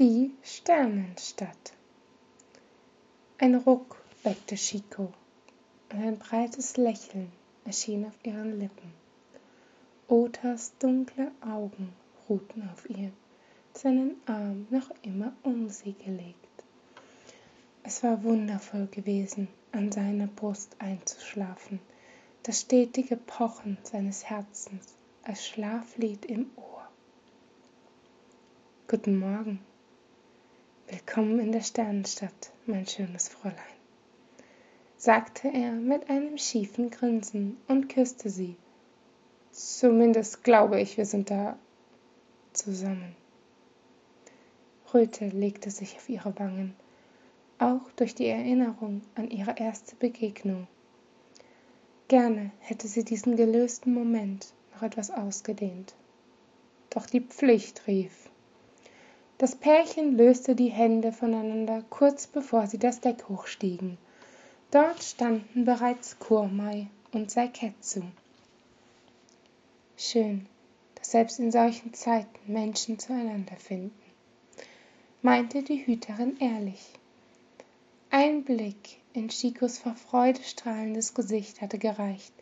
Die Sternenstadt. Ein Ruck weckte Chico und ein breites Lächeln erschien auf ihren Lippen. Otas dunkle Augen ruhten auf ihr, seinen Arm noch immer um sie gelegt. Es war wundervoll gewesen, an seiner Brust einzuschlafen, das stetige Pochen seines Herzens als Schlaflied im Ohr. Guten Morgen, Willkommen in der Sternenstadt, mein schönes Fräulein, sagte er mit einem schiefen Grinsen und küsste sie. Zumindest glaube ich, wir sind da zusammen. Röte legte sich auf ihre Wangen, auch durch die Erinnerung an ihre erste Begegnung. Gerne hätte sie diesen gelösten Moment noch etwas ausgedehnt. Doch die Pflicht rief. Das Pärchen löste die Hände voneinander, kurz bevor sie das Deck hochstiegen. Dort standen bereits Kurmai und Saiketsu. Schön, dass selbst in solchen Zeiten Menschen zueinander finden, meinte die Hüterin ehrlich. Ein Blick in Chicos vor Freude strahlendes Gesicht hatte gereicht,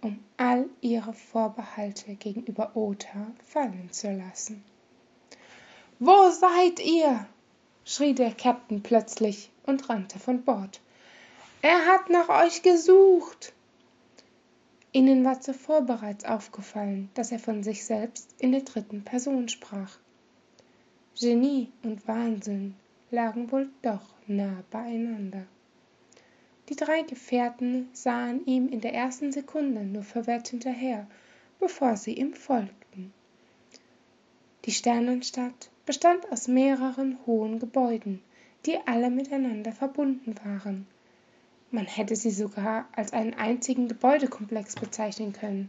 um all ihre Vorbehalte gegenüber Ota fallen zu lassen. Wo seid ihr? schrie der Captain plötzlich und rannte von Bord. Er hat nach euch gesucht. Ihnen war zuvor bereits aufgefallen, dass er von sich selbst in der dritten Person sprach. Genie und Wahnsinn lagen wohl doch nah beieinander. Die drei Gefährten sahen ihm in der ersten Sekunde nur verwirrt hinterher, bevor sie ihm folgten. Die Sternenstadt bestand aus mehreren hohen Gebäuden, die alle miteinander verbunden waren. Man hätte sie sogar als einen einzigen Gebäudekomplex bezeichnen können.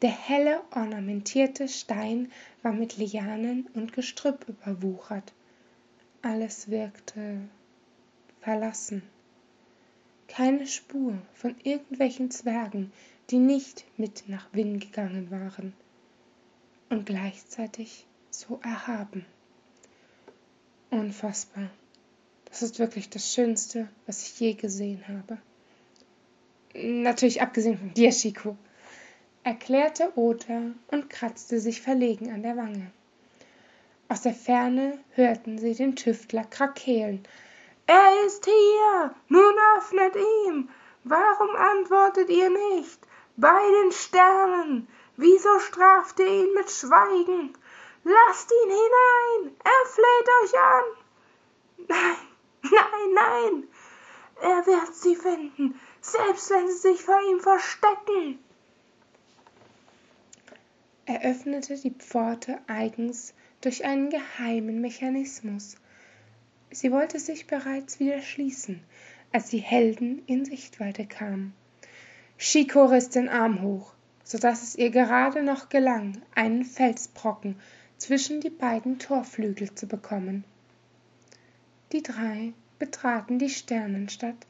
Der helle ornamentierte Stein war mit Lianen und Gestrüpp überwuchert. Alles wirkte verlassen. Keine Spur von irgendwelchen Zwergen, die nicht mit nach Winn gegangen waren und gleichzeitig so erhaben. Unfassbar. Das ist wirklich das Schönste, was ich je gesehen habe. Natürlich abgesehen von dir, Chico, erklärte Ota und kratzte sich verlegen an der Wange. Aus der Ferne hörten sie den Tüftler krakeelen. Er ist hier! Nun öffnet ihm! Warum antwortet ihr nicht? Bei den Sternen! Wieso straft ihr ihn mit Schweigen? Lasst ihn hinein! Er fleht euch an! Nein, nein, nein! Er wird sie finden, selbst wenn sie sich vor ihm verstecken. Er öffnete die Pforte eigens durch einen geheimen Mechanismus. Sie wollte sich bereits wieder schließen, als die Helden in Sichtweite kamen. Chico riss den Arm hoch so dass es ihr gerade noch gelang, einen Felsbrocken zwischen die beiden Torflügel zu bekommen. Die drei betraten die Sternenstadt,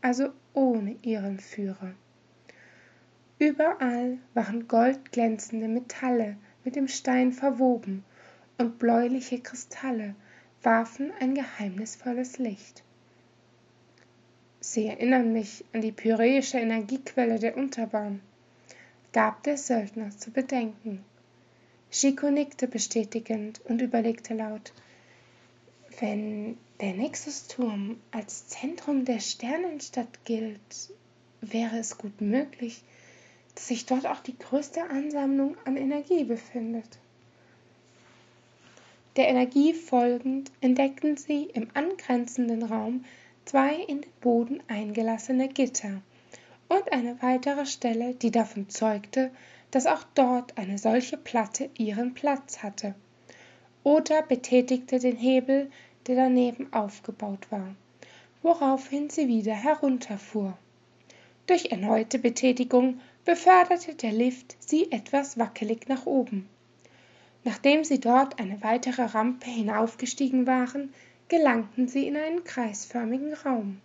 also ohne ihren Führer. Überall waren goldglänzende Metalle mit dem Stein verwoben und bläuliche Kristalle warfen ein geheimnisvolles Licht. Sie erinnern mich an die pyräische Energiequelle der Unterbahn gab der Söldner zu bedenken. Chico nickte bestätigend und überlegte laut. Wenn der Nexusturm als Zentrum der Sternenstadt gilt, wäre es gut möglich, dass sich dort auch die größte Ansammlung an Energie befindet. Der Energie folgend entdeckten sie im angrenzenden Raum zwei in den Boden eingelassene Gitter, und eine weitere Stelle, die davon zeugte, dass auch dort eine solche Platte ihren Platz hatte. Oder betätigte den Hebel, der daneben aufgebaut war, woraufhin sie wieder herunterfuhr. Durch erneute Betätigung beförderte der Lift sie etwas wackelig nach oben. Nachdem sie dort eine weitere Rampe hinaufgestiegen waren, gelangten sie in einen kreisförmigen Raum.